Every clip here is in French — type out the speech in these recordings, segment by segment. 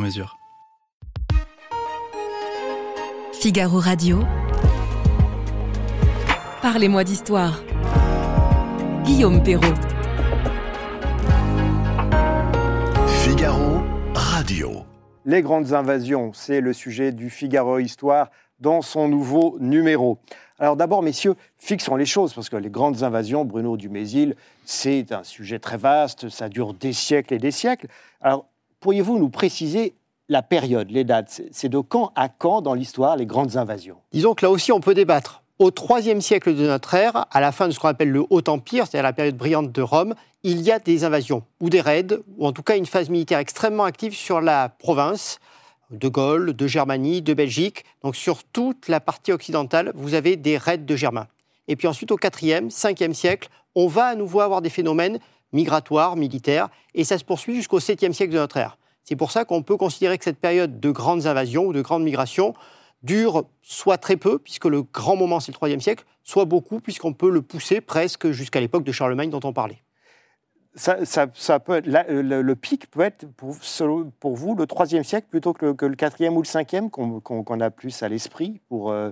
mesure. Figaro Radio. Parlez-moi d'histoire. Guillaume Perrault. Figaro Radio. Les grandes invasions, c'est le sujet du Figaro Histoire dans son nouveau numéro. Alors d'abord, messieurs, fixons les choses, parce que les grandes invasions, Bruno Dumézil, c'est un sujet très vaste, ça dure des siècles et des siècles. Alors, pourriez-vous nous préciser la période, les dates? C'est de quand à quand dans l'histoire les grandes invasions? Disons que là aussi, on peut débattre. Au IIIe siècle de notre ère, à la fin de ce qu'on appelle le Haut Empire, c'est-à-dire la période brillante de Rome, il y a des invasions ou des raids, ou en tout cas une phase militaire extrêmement active sur la province de Gaule, de Germanie, de Belgique. Donc sur toute la partie occidentale, vous avez des raids de Germains. Et puis ensuite, au IVe, Ve siècle, on va à nouveau avoir des phénomènes migratoires, militaires, et ça se poursuit jusqu'au 7e siècle de notre ère. C'est pour ça qu'on peut considérer que cette période de grandes invasions ou de grandes migrations dure soit très peu, puisque le grand moment c'est le IIIe siècle, soit beaucoup, puisqu'on peut le pousser presque jusqu'à l'époque de Charlemagne dont on parlait. Ça, ça- ça peut être- le, le pic peut être pour, selon- pour vous le IIIe siècle plutôt que le, que le 4e ou le 5e qu'on qu'on- qu'on a plus à l'esprit pour, euh,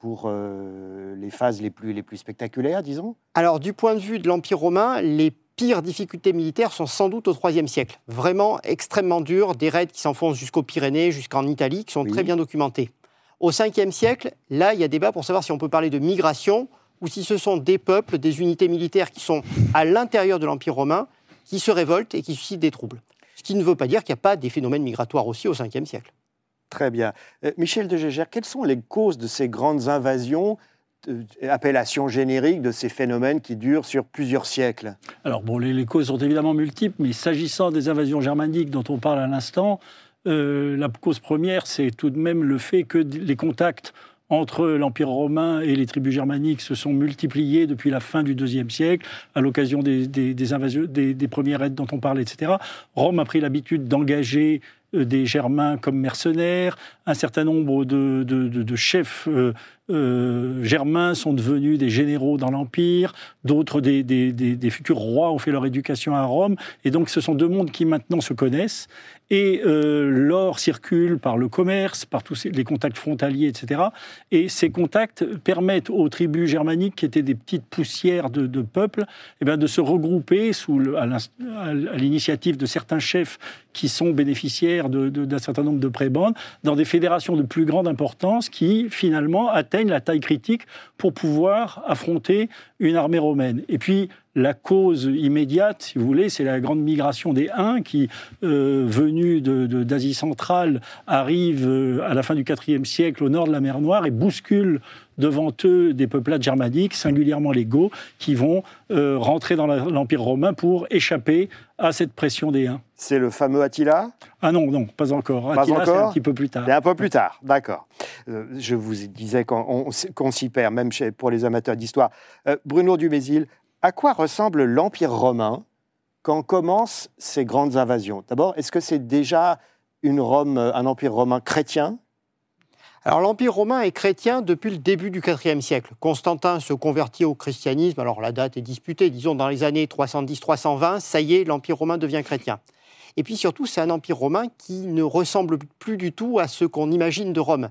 pour euh, les phases les plus, les plus spectaculaires, disons? Alors, du point de vue de l'Empire romain, les pires difficultés militaires sont sans doute au IIIe siècle. Vraiment extrêmement durs, des raids qui s'enfoncent jusqu'aux Pyrénées, jusqu'en Italie, qui sont Oui. très bien documentés. Au Ve siècle, là, il y a débat pour savoir si on peut parler de migration ou si ce sont des peuples, des unités militaires qui sont à l'intérieur de l'Empire romain, qui se révoltent et qui suscitent des troubles. Ce qui ne veut pas dire qu'il n'y a pas des phénomènes migratoires aussi au Ve siècle. Très bien. Euh, Michel de Gégère, quelles sont les causes de ces grandes invasions, appellation générique de ces phénomènes qui durent sur plusieurs siècles Alors, bon, les, causes sont évidemment multiples, mais s'agissant des invasions germaniques dont on parle à l'instant, euh, la cause première, c'est tout de même le fait que les contacts entre l'Empire romain et les tribus germaniques se sont multipliés depuis la fin du IIe siècle, à l'occasion des, des- des premières raids dont on parle, etc. Rome a pris l'habitude d'engager euh, des Germains comme mercenaires. Un certain nombre de, chefs euh, euh, germains sont devenus des généraux dans l'Empire. D'autres, des, futurs rois, ont fait leur éducation à Rome. Et donc, ce sont deux mondes qui maintenant se connaissent. Et euh, l'or circule par le commerce, par tous les contacts frontaliers, etc. Et ces contacts permettent aux tribus germaniques, qui étaient des petites poussières de, de peuples, eh de se regrouper sous à l'initiative de certains chefs qui sont bénéficiaires d'un certain nombre de prébendes, dans des fédérations de plus grande importance qui, finalement, atteignent la taille critique pour pouvoir affronter une armée romaine. Et puis, la cause immédiate, si vous voulez, c'est la grande migration des Huns qui, euh, venus d'Asie centrale, arrivent euh, à la fin du IVe siècle au nord de la mer Noire et bousculent devant eux des peuplades germaniques, singulièrement les Goths, qui vont euh, rentrer dans l'Empire romain pour échapper à cette pression des Huns. C'est le fameux Attila? Ah non, non, pas encore. Pas Attila, c'est un petit peu plus tard. C'est un peu plus tard, d'accord. Euh, je vous disais qu'on on- qu'on s'y perd, même chez- pour les amateurs d'histoire. Euh, Bruno Dumézil, à quoi ressemble l'Empire romain quand commencent ces grandes invasions? D'abord, est-ce que c'est déjà une Rome, un empire romain chrétien? Alors l'Empire romain est chrétien depuis le début du IVe siècle. Constantin se convertit au christianisme, alors la date est disputée, disons dans les années 310-320, ça y est, l'Empire romain devient chrétien. Et puis surtout, c'est un empire romain qui ne ressemble plus du tout à ce qu'on imagine de Rome.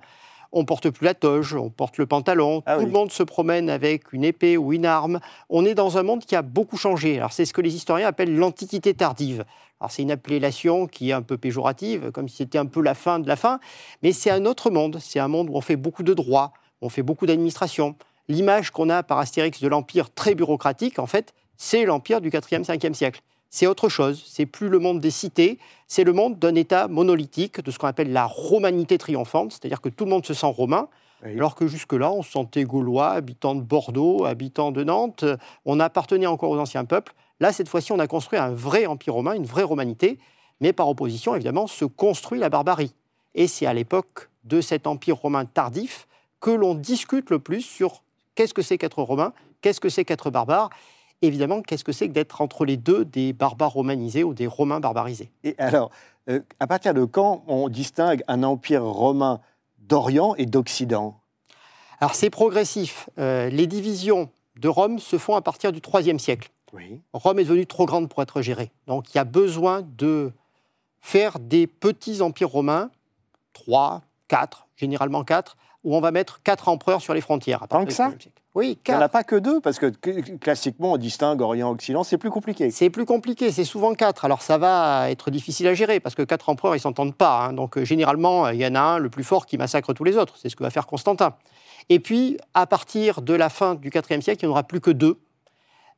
On porte plus la toge, on porte le pantalon, Ah tout oui. le monde se promène avec une épée ou une arme. On est dans un monde qui a beaucoup changé. Alors c'est ce que les historiens appellent l'Antiquité tardive. Alors c'est une appellation qui est un peu péjorative, comme si c'était un peu la fin de la fin, mais c'est un autre monde. C'est un monde où on fait beaucoup de droits, où on fait beaucoup d'administration. L'image qu'on a par Astérix de l'Empire très bureaucratique, en fait, c'est l'Empire du 4e, 5e siècle. C'est autre chose, c'est plus le monde des cités, c'est le monde d'un État monolithique, de ce qu'on appelle la romanité triomphante, c'est-à-dire que tout le monde se sent romain, Oui. alors que jusque-là, on se sentait gaulois, habitants de Bordeaux, habitants de Nantes, on appartenait encore aux anciens peuples. Là, cette fois-ci, on a construit un vrai empire romain, une vraie romanité. mais par opposition, évidemment, se construit la barbarie. Et c'est à l'époque de cet empire romain tardif que l'on discute le plus sur qu'est-ce que c'est qu'être romain, qu'est-ce que c'est qu'être barbare, évidemment, qu'est-ce que c'est que d'être entre les deux des barbares romanisés ou des romains barbarisés. Et alors, euh, à partir de quand on distingue un empire romain d'Orient et d'Occident? Alors c'est progressif. Euh, les divisions de Rome se font à partir du IIIe siècle. Oui. Rome est devenue trop grande pour être gérée. Donc il y a besoin de faire des petits empires romains, trois, quatre, généralement quatre, où on va mettre quatre empereurs sur les frontières. à Tant que ça siècle. Oui, Il n'y en a pas que deux, parce que classiquement, on distingue Orient-Occident, c'est plus compliqué. C'est plus compliqué, c'est souvent quatre. Alors ça va être difficile à gérer parce que quatre empereurs, ils s'entendent pas. hein. Donc euh, généralement, il y en a un, le plus fort, qui massacre tous les autres. C'est ce que va faire Constantin. Et puis, à partir de la fin du IVe siècle, il n'y en aura plus que deux.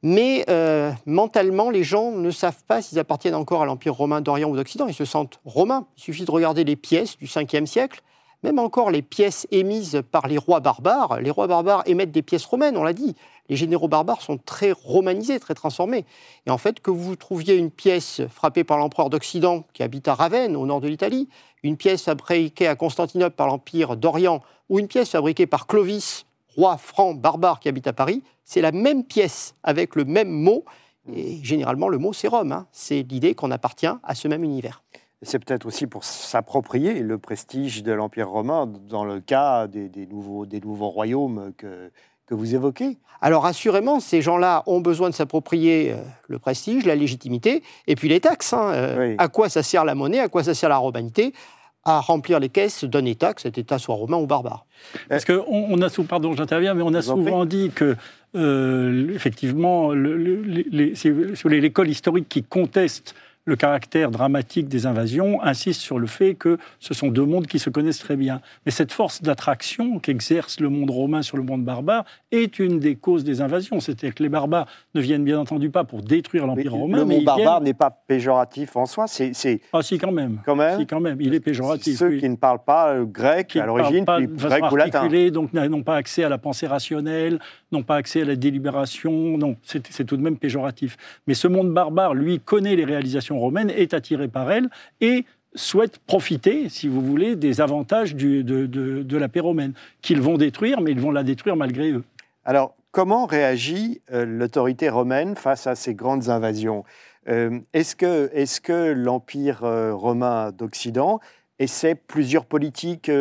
Mais euh, mentalement, les gens ne savent pas s'ils appartiennent encore à l'Empire romain d'Orient ou d'Occident. Ils se sentent romains. Il suffit de regarder les pièces du 5e siècle, même encore les pièces émises par les rois barbares. Les rois barbares émettent des pièces romaines, on l'a dit. Les généraux barbares sont très romanisés, très transformés. Et en fait, que vous trouviez une pièce frappée par l'empereur d'Occident qui habite à Ravenne, au nord de l'Italie, une pièce fabriquée à Constantinople par l'Empire d'Orient, ou une pièce fabriquée par Clovis, roi franc barbare qui habite à Paris, c'est la même pièce avec le même mot. Et généralement, le mot, c'est Rome. hein. C'est l'idée qu'on appartient à ce même univers. C'est peut-être aussi pour s'approprier le prestige de l'Empire romain dans le cas des, des nouveaux, des nouveaux royaumes que, que vous évoquez. Alors assurément, ces gens-là ont besoin de s'approprier euh, le prestige, la légitimité, et puis les taxes. hein. Euh, Oui. À quoi ça sert la monnaie À quoi ça sert la romanité À remplir les caisses d'un État, que cet État soit romain ou barbare. Parce qu'on on a souvent, pardon, j'interviens, mais on a souvent dit que, euh, effectivement, le- le- l'école historique qui conteste le caractère dramatique des invasions insiste sur le fait que ce sont deux mondes qui se connaissent très bien. Mais cette force d'attraction qu'exerce le monde romain sur le monde barbare est une des causes des invasions. C'est-à-dire que les barbares ne viennent bien entendu pas pour détruire l'Empire romain, le mot barbare viennent... n'est pas péjoratif en soi, c'est Ah si, quand même. quand même Si, quand même. Il est péjoratif. ceux oui. qui ne parlent pas euh, grec à l'origine, puis grec ou latin. donc n'ont pas accès à la pensée rationnelle, n'ont pas accès à la délibération. Non, c'est tout de même péjoratif. Mais ce monde barbare, lui, connaît les réalisations romaines, est attiré par elles et souhaite profiter, si vous voulez, des avantages de, la paix romaine, qu'ils vont détruire, mais ils vont la détruire malgré eux. Alors, comment réagit euh, l'autorité romaine face à ces grandes invasions? Euh, Est-ce que, l'Empire euh, romain d'Occident essaie plusieurs politiques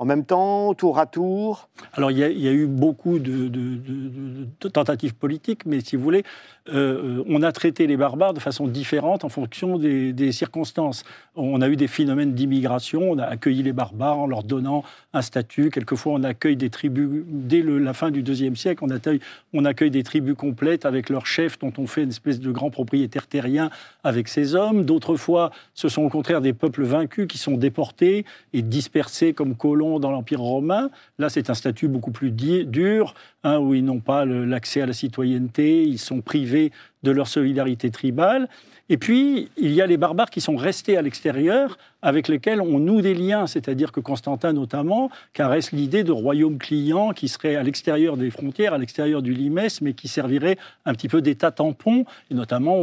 en même temps, tour à tour Alors, il y a, eu beaucoup de, tentatives politiques, mais si vous voulez, euh, on a traité les barbares de façon différente en fonction des, circonstances. On a eu des phénomènes d'immigration, on a accueilli les barbares en leur donnant un statut. Quelquefois, on accueille des tribus, dès la fin du deuxième siècle, on accueille, on accueille des tribus complètes avec leurs chefs, dont on fait une espèce de grand propriétaire terrien avec ces hommes. D'autres fois, ce sont au contraire des peuples vaincus qui sont déportés et dispersés comme colons dans l'Empire romain. Là, c'est un statut beaucoup plus dur, hein, où ils n'ont pas l'accès à la citoyenneté, ils sont privés de leur solidarité tribale. Et puis, il y a les barbares qui sont restés à l'extérieur, avec lesquels on noue des liens, c'est-à-dire que Constantin notamment caresse l'idée de royaume client qui serait à l'extérieur des frontières, à l'extérieur du limès, mais qui servirait un petit peu d'État tampon. Et notamment,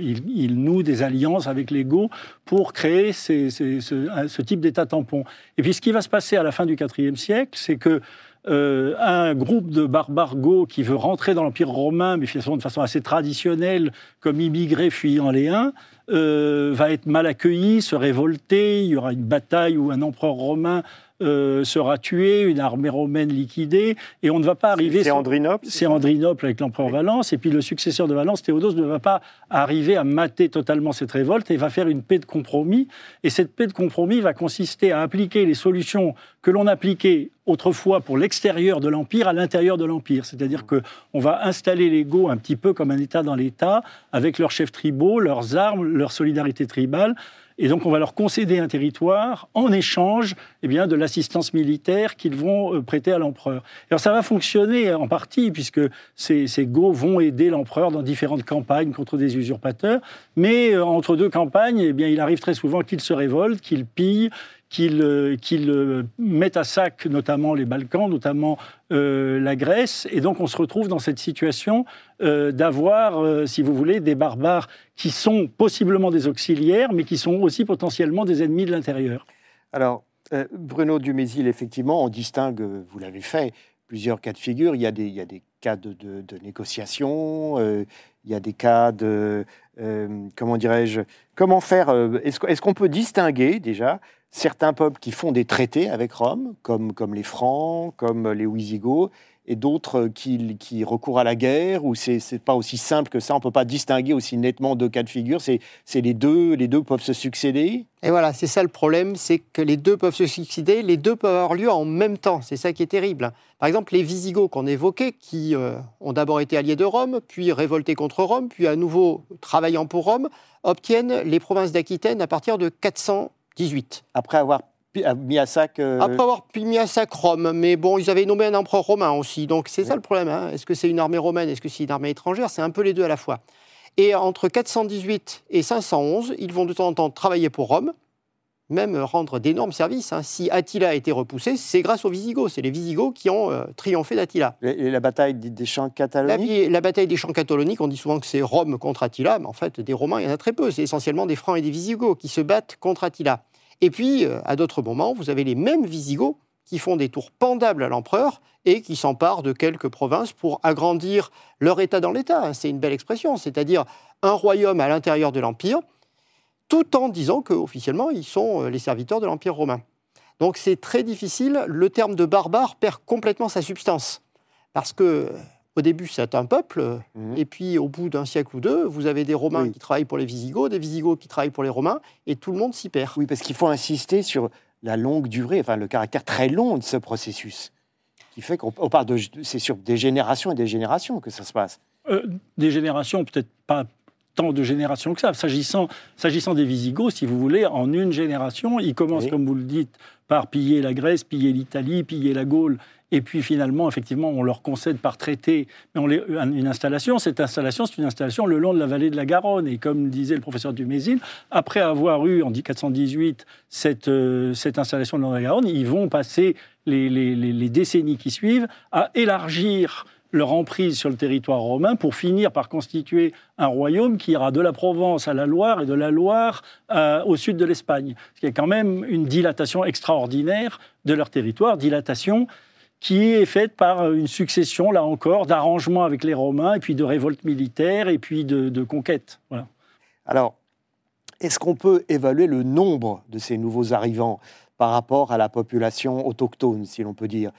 il, noue des alliances avec les Goths pour créer ce, ce type d'État tampon. Et puis, ce qui va se passer à la fin du IVe siècle, c'est que euh, un groupe de barbares qui veut rentrer dans l'Empire romain, mais finalement de façon assez traditionnelle, comme immigré fuyant les Huns, euh, va être mal accueilli, se révolter. Il y aura une bataille où un empereur romain euh, sera tué, une armée romaine liquidée, et on ne va pas arriver. C'est Andrinople c'est Andrinople avec l'empereur Valence, et puis le successeur de Valence, Théodose, ne va pas arriver à mater totalement cette révolte et va faire une paix de compromis. Et cette paix de compromis va consister à appliquer les solutions que l'on appliquait autrefois pour l'extérieur de l'Empire à l'intérieur de l'Empire. C'est-à-dire qu'on va installer les Goths un petit peu comme un État dans l'État, avec leurs chefs tribaux, leurs armes, leur solidarité tribale. Et donc, on va leur concéder un territoire en échange eh bien, de l'assistance militaire qu'ils vont euh, prêter à l'empereur. Alors, ça va fonctionner en partie, puisque ces, ces vont aider l'empereur dans différentes campagnes contre des usurpateurs. Mais euh, entre deux campagnes, eh bien, il arrive très souvent qu'ils se révoltent, qu'ils pillent, qu'ils euh, qu'ils, euh, mettent à sac notamment les Balkans, notamment euh, la Grèce. Et donc on se retrouve dans cette situation d'avoir, si vous voulez, des barbares qui sont possiblement des auxiliaires, mais qui sont aussi potentiellement des ennemis de l'intérieur. Alors, Bruno Dumézil, effectivement, on distingue, vous l'avez fait, plusieurs cas de figure. Il y a des, cas de, négociation, il y a des cas de, comment dirais-je, comment faire, euh, est-ce qu'on peut distinguer déjà certains peuples qui font des traités avec Rome, comme, comme les Francs, comme les Wisigoths, et d'autres qui, qui recourent à la guerre, ou c'est, pas aussi simple que ça, on peut pas distinguer aussi nettement deux cas de figure, c'est, c'est les, deux, les deux peuvent se succéder? Et voilà, c'est ça le problème, c'est que les deux peuvent se succéder, les deux peuvent avoir lieu en même temps. C'est ça qui est terrible. Par exemple, les Visigoths qu'on évoquait, qui euh, ont d'abord été alliés de Rome, puis révoltés contre Rome, puis à nouveau travaillant pour Rome, obtiennent les provinces d'Aquitaine à partir de 418. après avoir pi- mis à sac... euh, Après avoir mis à sac Rome, mais bon, ils avaient nommé un empereur romain aussi, donc c'est ça le problème. hein. Est-ce que c'est une armée romaine, est-ce que c'est une armée étrangère? C'est un peu les deux à la fois. Et entre 418 et 511, ils vont de temps en temps travailler pour Rome, même rendre d'énormes services. hein. Si Attila a été repoussé, c'est grâce aux Visigoths. C'est les Visigoths qui ont euh, triomphé d'Attila. Et la bataille des champs La, cataloniques? vie- la bataille des champs cataloniques, on dit souvent que c'est Rome contre Attila, mais en fait, des Romains, il y en a très peu. C'est essentiellement des Francs et des Visigoths qui se battent contre Attila. Et puis, euh, à d'autres moments, vous avez les mêmes Visigoths qui font des tours pendables à l'empereur et qui s'emparent de quelques provinces pour agrandir leur État dans l'État. C'est une belle expression, c'est-à-dire un royaume à l'intérieur de l'Empire, tout en disant qu'officiellement, ils sont euh, les serviteurs de l'Empire romain. Donc c'est très difficile. Le terme de barbare perd complètement sa substance. Parce que euh, au début, c'est un peuple, Mhm. et puis au bout d'un siècle ou deux, vous avez des Romains Oui. qui travaillent pour les Visigoths, des Visigoths qui travaillent pour les Romains, et tout le monde s'y perd. Oui, parce qu'il faut insister sur la longue durée, enfin le caractère très long de ce processus, qui fait qu'on on parle de, c'est sur des générations et des générations que ça se passe. Euh, des générations, peut-être pas tant de générations que ça. S'agissant, s'agissant des Visigoths, si vous voulez, en une génération, ils commencent, Oui. comme vous le dites, par piller la Grèce, piller l'Italie, piller la Gaule, et puis finalement, effectivement, on leur concède par traité une installation. Cette installation, c'est une installation le long de la vallée de la Garonne. Et comme disait le professeur Dumézil, après avoir eu en 418 cette, euh, cette installation de la Garonne, ils vont passer les décennies qui suivent à élargir leur emprise sur le territoire romain pour finir par constituer un royaume qui ira de la Provence à la Loire et de la Loire euh, au sud de l'Espagne. Ce qui est quand même une dilatation extraordinaire de leur territoire, dilatation qui est faite par une succession, là encore, d'arrangements avec les Romains, et puis de révoltes militaires, et puis de, conquêtes. Alors, est-ce qu'on peut évaluer le nombre de ces nouveaux arrivants par rapport à la population autochtone, si l'on peut dire?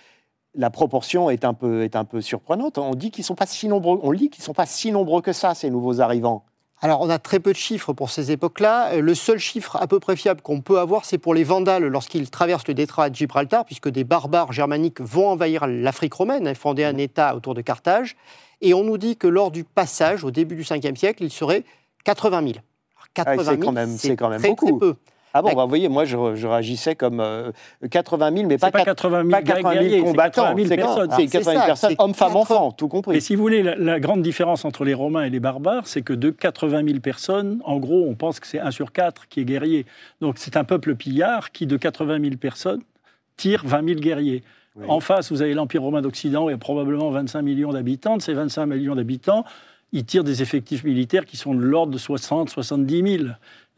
La proportion est un peu, est un peu surprenante. On dit qu'ils sont pas si nombreux. On lit qu'ils sont pas si nombreux que ça, ces nouveaux arrivants. Alors, on a très peu de chiffres pour ces époques-là. Euh, Le seul chiffre à peu près fiable qu'on peut avoir, c'est pour les Vandales lorsqu'ils traversent le détroit de Gibraltar, puisque des barbares germaniques vont envahir l'Afrique romaine et fonder un État autour de Carthage. Et on nous dit que lors du passage, au début du 5e siècle, il serait 80 000. Alors, 80 000, Ah, c'est quand même- c'est quand même très, beaucoup. très peu. Ah bon, Ouais. bah, vous voyez, moi, je, je réagissais comme euh, 80 000, mais C'est pas, pas quatre- 80 000, pas 80 000 guerriers, c'est combattants. 80 000 C'est personnes. c'est c'est 80 000 ça, personnes, c'est hommes, femmes, 80 enfants, tout compris. Mais si vous voulez, la, la grande différence entre les Romains et les barbares, c'est que de 80 000 personnes, en gros, on pense que c'est 1 sur 4 qui est guerrier. Donc c'est un peuple pillard qui, de 80 000 personnes, tire 20 000 guerriers. Oui. En face, vous avez l'Empire romain d'Occident et probablement 25 millions d'habitants. De ces 25 millions d'habitants, ils tirent des effectifs militaires qui sont de l'ordre de 60, 70 000.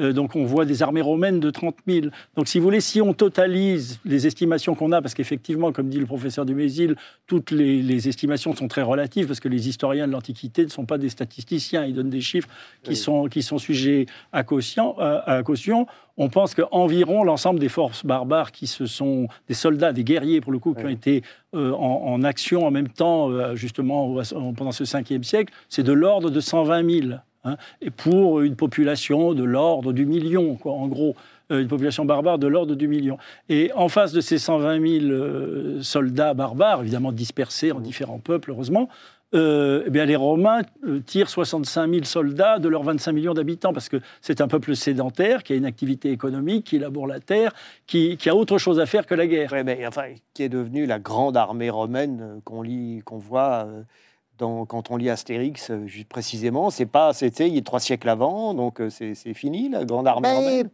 Euh, donc on voit des armées romaines de 30 000. Donc si vous voulez, si on totalise les estimations qu'on a, parce qu'effectivement, comme dit le professeur Dumézil, toutes les, les estimations sont très relatives, parce que les historiens de l'Antiquité ne sont pas des statisticiens, ils donnent des chiffres qui, Oui. sont, qui sont sujets à caution. à caution. On pense qu'environ l'ensemble des forces barbares qui se sont, des soldats, des guerriers pour le coup, qui ont été euh, en, en action en même temps, euh, justement, pendant ce 5e siècle, c'est de l'ordre de 120 000. Hein, et pour une population de l'ordre du million, quoi, en gros, euh, une population barbare de l'ordre du million. Et en face de ces 120 000 euh, soldats barbares, évidemment dispersés en différents peuples, heureusement, euh, eh bien, les Romains tirent 65 000 soldats de leurs 25 millions d'habitants, parce que c'est un peuple sédentaire, qui a une activité économique, qui laboure la terre, qui, a autre chose à faire que la guerre. Ouais, mais enfin, qui est devenue la grande armée romaine qu'on lit, qu'on voit dans, quand on lit Astérix, euh, juste précisément. C'est pas, c'était il y a trois siècles avant, donc euh, c'est fini la grande armée Mais romaine?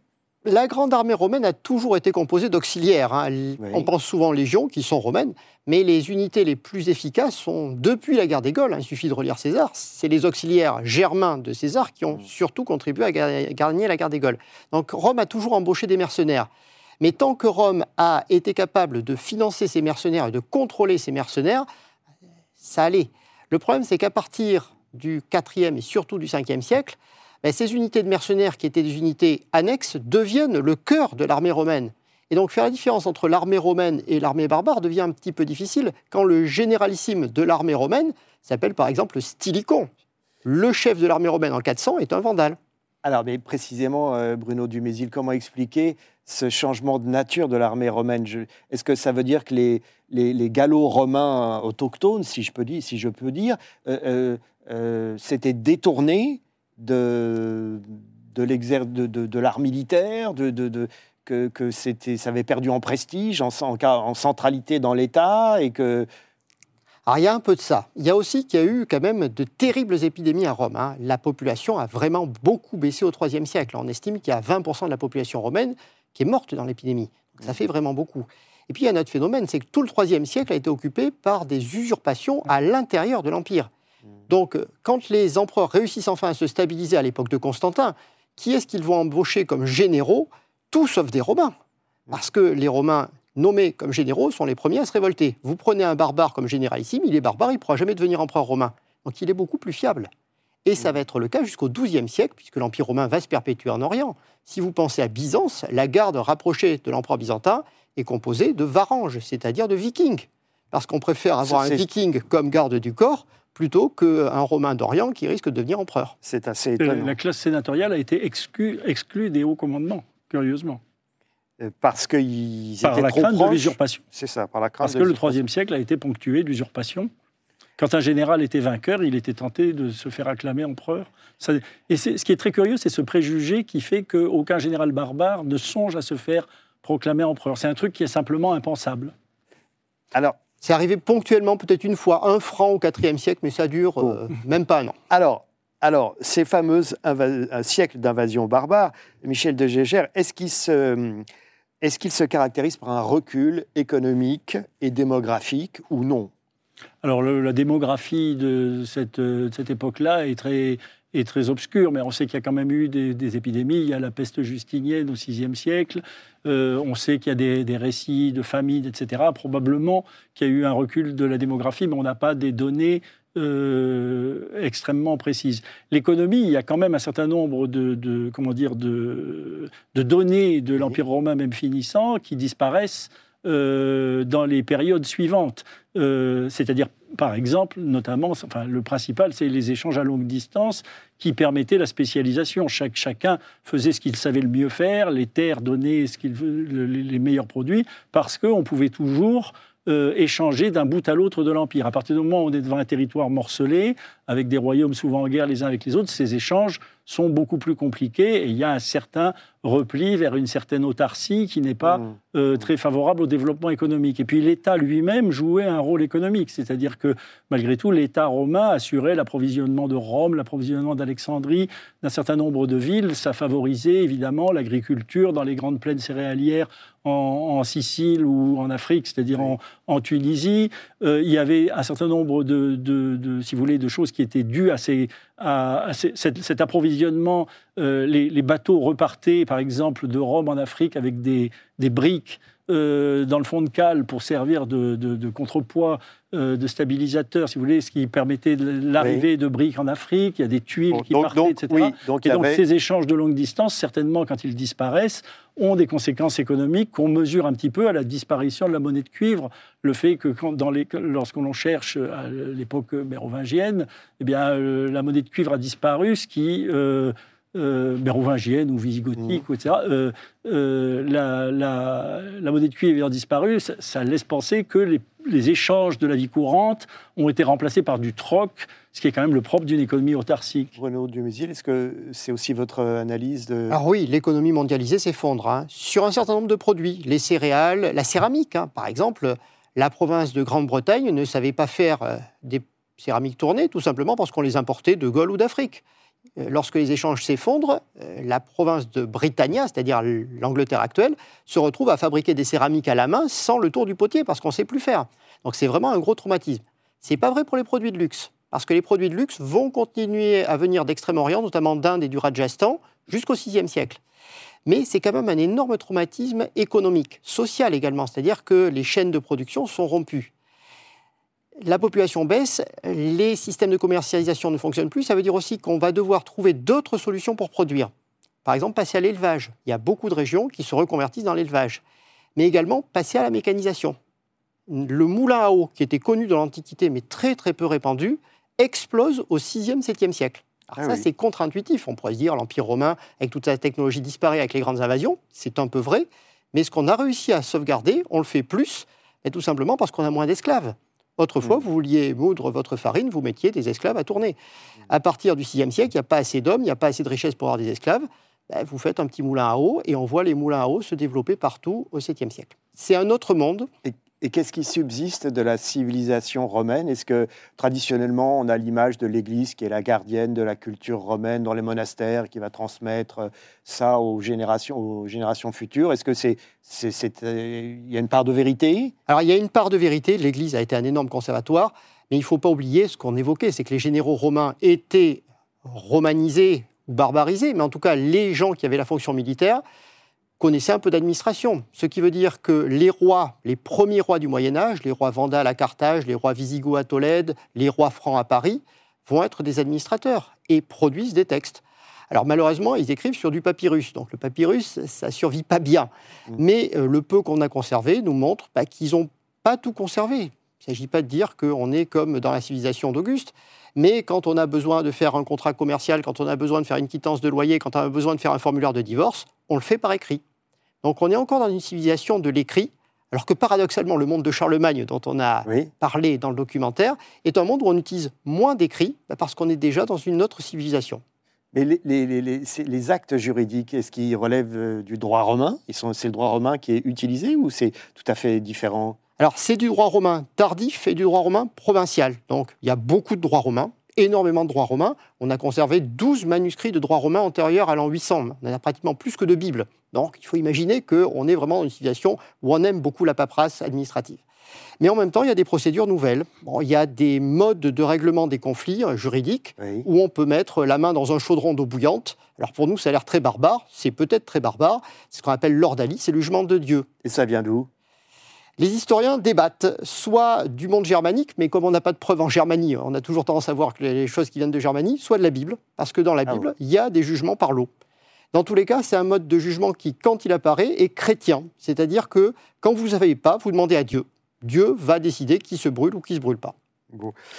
la grande armée romaine a toujours été composée d'auxiliaires. hein. Oui. On pense souvent aux légions, qui sont romaines, mais les unités les plus efficaces sont depuis la guerre des Gaules. hein, il suffit de relire César. C'est les auxiliaires germains de César qui ont Mm. surtout contribué à ga- gagner la guerre des Gaules. Donc Rome a toujours embauché des mercenaires. Mais tant que Rome a été capable de financer ses mercenaires et de contrôler ses mercenaires, ça allait. Le problème, c'est qu'à partir du 4e et surtout du 5e siècle, ben, ces unités de mercenaires qui étaient des unités annexes deviennent le cœur de l'armée romaine. Et donc faire la différence entre l'armée romaine et l'armée barbare devient un petit peu difficile quand le généralissime de l'armée romaine s'appelle par exemple Stilicon. Le chef de l'armée romaine en 400 est un vandale. Alors, mais précisément, euh, Bruno Dumézil, comment expliquer ce changement de nature de l'armée romaine Est-ce que ça veut dire que les, les, les gallo-romains autochtones, si je peux dire, si dire euh, euh, euh, s'étaient détournés de, de, de, de- de l'art militaire, de, que, que ça avait perdu en prestige, en, en, en centralité dans l'État, et que Alors il y a un peu de ça. Il y a aussi qu'il y a eu quand même de terribles épidémies à Rome. hein. La population a vraiment beaucoup baissé au IIIe siècle. On estime qu'il y a 20% de la population romaine qui est morte dans l'épidémie. Ça fait vraiment beaucoup. Et puis il y a un autre phénomène, c'est que tout le IIIe siècle a été occupé par des usurpations à l'intérieur de l'Empire. Donc euh, quand les empereurs réussissent enfin à se stabiliser à l'époque de Constantin, qui est-ce qu'ils vont embaucher comme généraux? Tout sauf des Romains. Parce que les Romains nommés comme généraux sont les premiers à se révolter. Vous prenez un barbare comme généralissime, il est barbare, il ne pourra jamais devenir empereur romain. Donc il est beaucoup plus fiable. Et ça va être le cas jusqu'au XIIe siècle, puisque l'Empire romain va se perpétuer en Orient. Si vous pensez à Byzance, la garde rapprochée de l'empereur byzantin est composée de varanges, c'est-à-dire de vikings. Parce qu'on préfère avoir Ça, un viking comme garde du corps plutôt qu'un romain d'Orient qui risque de devenir empereur. c'est assez étonnant. La classe sénatoriale a été exclue, exclue des hauts commandements, curieusement, Euh, Parce qu'ils par étaient la trop crainte de l'usurpation. C'est ça, par la crainte Parce de que le. IIIe siècle a été ponctué d'usurpation. Quand un général était vainqueur, il était tenté de se faire acclamer empereur. Ça- et ce qui est très curieux, c'est ce préjugé qui fait qu'aucun général barbare ne songe à se faire proclamer empereur. C'est un truc qui est simplement impensable. Alors, C'est arrivé ponctuellement, peut-être une fois, un franc au IVe siècle, mais ça dure euh, même pas un an. Alors, alors, ces fameuses inva- un siècle d'invasion barbare, Michel de Gégère, est-ce qu'il se, est-ce qu'il se caractérise par un recul économique et démographique ou non? Alors le- la démographie de cette, de cette époque-là est très, est très obscure, mais on sait qu'il y a quand même eu des, des épidémies. Il y a la peste justinienne au VIe siècle. Euh, on sait qu'il y a des, des récits de famine, etc. Probablement qu'il y a eu un recul de la démographie, mais on n'a pas des données euh, extrêmement précises. L'économie, il y a quand même un certain nombre de, de- comment dire, de, de données de l'Empire romain, même finissant, qui disparaissent euh, dans les périodes suivantes. Euh, C'est-à-dire, par exemple, notamment, enfin, le principal, c'est les échanges à longue distance qui permettaient la spécialisation. Chaque, chacun faisait ce qu'il savait le mieux faire, les terres donnaient ce le- les les meilleurs produits, parce qu'on pouvait toujours euh, échanger d'un bout à l'autre de l'Empire. À partir du moment où on est devant un territoire morcelé, avec des royaumes souvent en guerre les uns avec les autres, ces échanges sont beaucoup plus compliqués et il y a un certain repli vers une certaine autarcie qui n'est pas Mmh. euh, très favorable au développement économique. Et puis l'État lui-même jouait un rôle économique, c'est-à-dire que malgré tout, l'État romain assurait l'approvisionnement de Rome, l'approvisionnement d'Alexandrie, d'un certain nombre de villes. Ça favorisait évidemment l'agriculture dans les grandes plaines céréalières en, en Sicile ou en Afrique, c'est-à-dire en, en Tunisie. Euh, il y avait un certain nombre de, de- de, si vous voulez, de choses qui étaient dues à, ces, à, cet, approvisionnement. Euh, les, bateaux repartaient, par exemple, de Rome en Afrique avec des briques euh, dans le fond de cale pour servir de, de- de contrepoids, euh, de stabilisateur, si vous voulez, ce qui permettait l'arrivée de briques en Afrique. Il y a des tuiles qui donc, partaient, donc, etc. oui, donc Et donc avait- ces échanges de longue distance, certainement quand ils disparaissent, ont des conséquences économiques qu'on mesure un petit peu à la disparition de la monnaie de cuivre. Le fait que quand, dans les, cherche à l'époque mérovingienne, eh bien, euh, la monnaie de cuivre a disparu, ce qui... euh, mérovingienne ou visigothique, etc., euh, euh, la, la- la monnaie de cuivre ayant disparu, ça, ça laisse penser que les, les échanges de la vie courante ont été remplacés par du troc, ce qui est quand même le propre d'une économie autarcique. Bruno Dumézil, est-ce que c'est aussi votre analyse de... Alors oui, l'économie mondialisée s'effondre hein, sur un certain nombre de produits, les céréales, la céramique. hein. Par exemple, la province de Grande-Bretagne ne savait pas faire euh, des céramiques tournées, tout simplement parce qu'on les importait de Gaule ou d'Afrique. Euh, lorsque les échanges s'effondrent, euh, la province de Britannia, c'est-à-dire l'Angleterre actuelle, se retrouve à fabriquer des céramiques à la main sans le tour du potier parce qu'on ne sait plus faire. Donc c'est vraiment un gros traumatisme. Ce n'est pas vrai pour les produits de luxe, parce que les produits de luxe vont continuer à venir d'Extrême-Orient, notamment d'Inde et du Rajasthan, jusqu'au VIe siècle. Mais c'est quand même un énorme traumatisme économique, social également, c'est-à-dire que les chaînes de production sont rompues la population baisse, les systèmes de commercialisation ne fonctionnent plus, ça veut dire aussi qu'on va devoir trouver d'autres solutions pour produire. Par exemple, passer à l'élevage. Il y a beaucoup de régions qui se reconvertissent dans l'élevage. Mais également passer à la mécanisation. Le moulin à eau, qui était connu dans l'Antiquité mais très très peu répandu, explose au 6e, 7e siècle. Alors ah ça, c'est contre-intuitif. On pourrait se dire l'Empire romain, avec toute sa technologie, disparaît avec les grandes invasions. C'est un peu vrai. Mais ce qu'on a réussi à sauvegarder, on le fait plus, et tout simplement parce qu'on a moins d'esclaves. Autrefois, mm. vous vouliez moudre votre farine, vous mettiez des esclaves à tourner. Mm. À partir du VIe siècle, il n'y a pas assez d'hommes, il n'y a pas assez de richesses pour avoir des esclaves. Ben, vous faites un petit moulin à eau et on voit les moulins à eau se développer partout au 7e siècle. C'est un autre monde. Et qu'est-ce qui subsiste de la civilisation romaine? Est-ce que traditionnellement, on a l'image de l'Église qui est la gardienne de la culture romaine dans les monastères, qui va transmettre euh, ça aux générations, aux générations futures? Est-ce que euh, y a une part de vérité? Alors, il y a une part de vérité. L'Église a été un énorme conservatoire, mais il ne faut pas oublier ce qu'on évoquait, c'est que les généraux romains étaient romanisés ou barbarisés, mais en tout cas, les gens qui avaient la fonction militaire connaissaient un peu d'administration. Ce qui veut dire que les rois, les premiers rois du Moyen Âge, les rois vandales à Carthage, les rois visigoths à Tolède, les rois francs à Paris, vont être des administrateurs et produisent des textes. Alors malheureusement, ils écrivent sur du papyrus. Donc le papyrus, ça survit pas bien. Mmh. Mais euh, le peu qu'on a conservé nous montre bah, qu'ils n'ont pas tout conservé. Il ne s'agit pas de dire qu'on est comme dans la civilisation d'Auguste, mais quand on a besoin de faire un contrat commercial, quand on a besoin de faire une quittance de loyer, quand on a besoin de faire un formulaire de divorce, on le fait par écrit. Donc on est encore dans une civilisation de l'écrit, alors que paradoxalement, le monde de Charlemagne, dont on a parlé dans le documentaire, est un monde où on utilise moins d'écrit, bah, parce qu'on est déjà dans une autre civilisation. Mais les, actes juridiques, est-ce qu'ils relèvent euh, du droit romain? C'est le droit romain qui est utilisé ou c'est tout à fait différent? Alors c'est du droit romain tardif et du droit romain provincial. Donc il y a beaucoup de droit romain énormément de droit romain. On a conservé 12 manuscrits de droit romain antérieurs à l'an 800. On en a pratiquement plus que de Bibles. Donc il faut imaginer qu'on est vraiment dans une situation où on aime beaucoup la paperasse administrative. Mais en même temps, il y a des procédures nouvelles. il y a des modes de règlement des conflits euh, juridiques où on peut mettre la main dans un chaudron d'eau bouillante. Alors pour nous, ça a l'air très barbare. C'est peut-être très barbare. C'est ce qu'on appelle l'ordalie, c'est le jugement de Dieu. Et ça vient d'où? Les historiens débattent soit du monde germanique, mais comme on n'a pas de preuves en Germanie, on a toujours tendance à voir que les choses qui viennent de Germanie, soit de la Bible, parce que dans la ah Bible, il y a des jugements par l'eau. Dans tous les cas, c'est un mode de jugement qui, quand il apparaît, est chrétien. C'est-à-dire que quand vous ne savez pas, vous demandez à Dieu. Dieu va décider qui se brûle ou qui ne se brûle pas.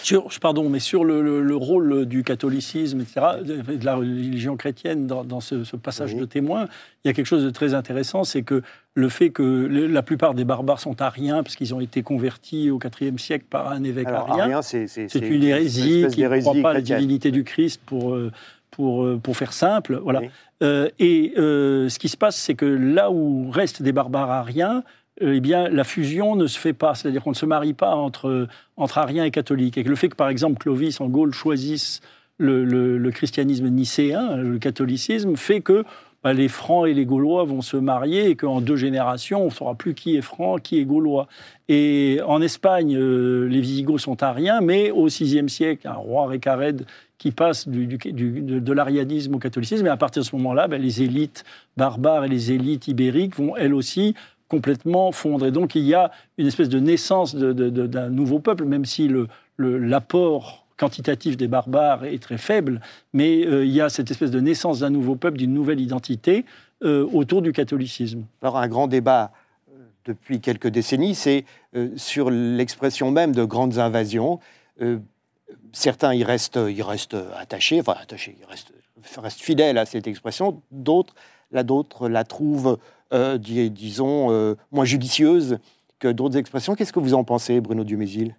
Sur, pardon, mais sur le, rôle du catholicisme, etc., de la religion chrétienne dans, ce, passage de témoin, il y a quelque chose de très intéressant, c'est que le fait que la plupart des barbares sont ariens, parce qu'ils ont été convertis au IVe siècle par un évêque arien, c'est une hérésie qui ne croit pas à la divinité du Christ pour... Euh, pour, euh, pour faire simple, voilà. Euh, et ce qui se passe, c'est que là où restent des barbares ariens, eh bien, la fusion ne se fait pas. C'est-à-dire qu'on ne se marie pas entre, entre ariens et catholiques. Et le fait que, par exemple, Clovis, en Gaule, choisisse le, christianisme nicéen, le catholicisme, fait que bah, les Francs et les Gaulois vont se marier et qu'en deux générations, on ne saura plus qui est franc, qui est gaulois. Et en Espagne, euh, les Visigoths sont ariens, mais au VIe siècle, un roi Récared qui passe de, l'arianisme au catholicisme. Et à partir de ce moment-là, bah, les élites barbares et les élites ibériques vont elles aussi complètement fondre. Et donc il y a une espèce de naissance d'un nouveau peuple, même si l'apport quantitatif des barbares est très faible, mais euh, il y a cette espèce de naissance d'un nouveau peuple, d'une nouvelle identité euh, autour du catholicisme. Alors un grand débat euh, depuis quelques décennies, c'est sur l'expression même de grandes invasions. certains y restent, y restent attachés, enfin attachés, ils restent, fidèles à cette expression. D'autres la trouvent euh, disons, euh, moins judicieuse que d'autres expressions. Qu'est-ce que vous en pensez, Bruno Dumézil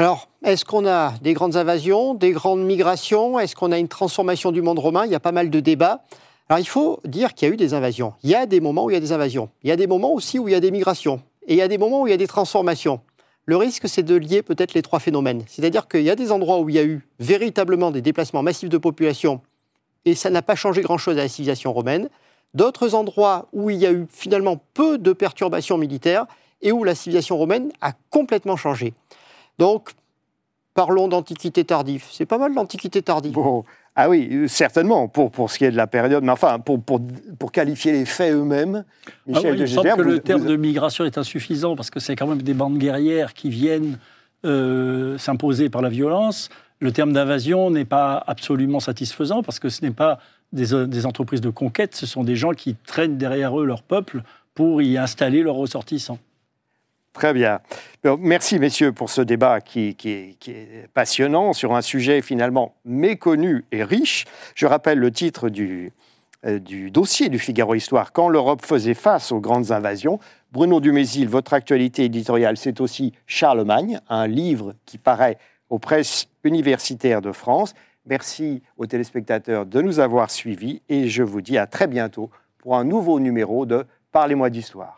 alors, est-ce qu'on a des grandes invasions, des grandes migrations Est-ce qu'on a une transformation du monde romain Il y a pas mal de débats. Alors, il faut dire qu'il y a eu des invasions. Il y a des moments où il y a des invasions. Il y a des moments aussi où il y a des migrations. Et il y a des moments où il y a des transformations. Le risque, c'est de lier peut-être les trois phénomènes. C'est-à-dire qu'il y a des endroits où il y a eu véritablement des déplacements massifs de population et ça n'a pas changé grand-chose à la civilisation romaine. D'autres endroits où il y a eu finalement peu de perturbations militaires et où la civilisation romaine a complètement changé. Donc, parlons d'Antiquité tardive. C'est pas mal l'Antiquité tardive. Bon, ah oui, certainement, pour, pour ce qui est de la période, mais enfin, pour, pour, pour qualifier les faits eux-mêmes, Ah Michel oui, de il semble Géger, que vous- le terme vous- de migration est insuffisant parce que c'est quand même des bandes guerrières qui viennent euh, s'imposer par la violence. Le terme d'invasion n'est pas absolument satisfaisant parce que ce n'est pas des, euh, des entreprises de conquête, ce sont des gens qui traînent derrière eux leur peuple pour y installer leurs ressortissants. Très bien. Merci, messieurs, pour ce débat qui, qui est, qui est passionnant sur un sujet finalement méconnu et riche. Je rappelle le titre du, euh, du dossier du Figaro Histoire, Quand l'Europe faisait face aux grandes invasions. Bruno Dumézil, votre actualité éditoriale, c'est aussi Charlemagne, un livre qui paraît aux presses universitaires de France. Merci aux téléspectateurs de nous avoir suivis et je vous dis à très bientôt pour un nouveau numéro de Parlez-moi d'histoire.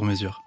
sur mesure.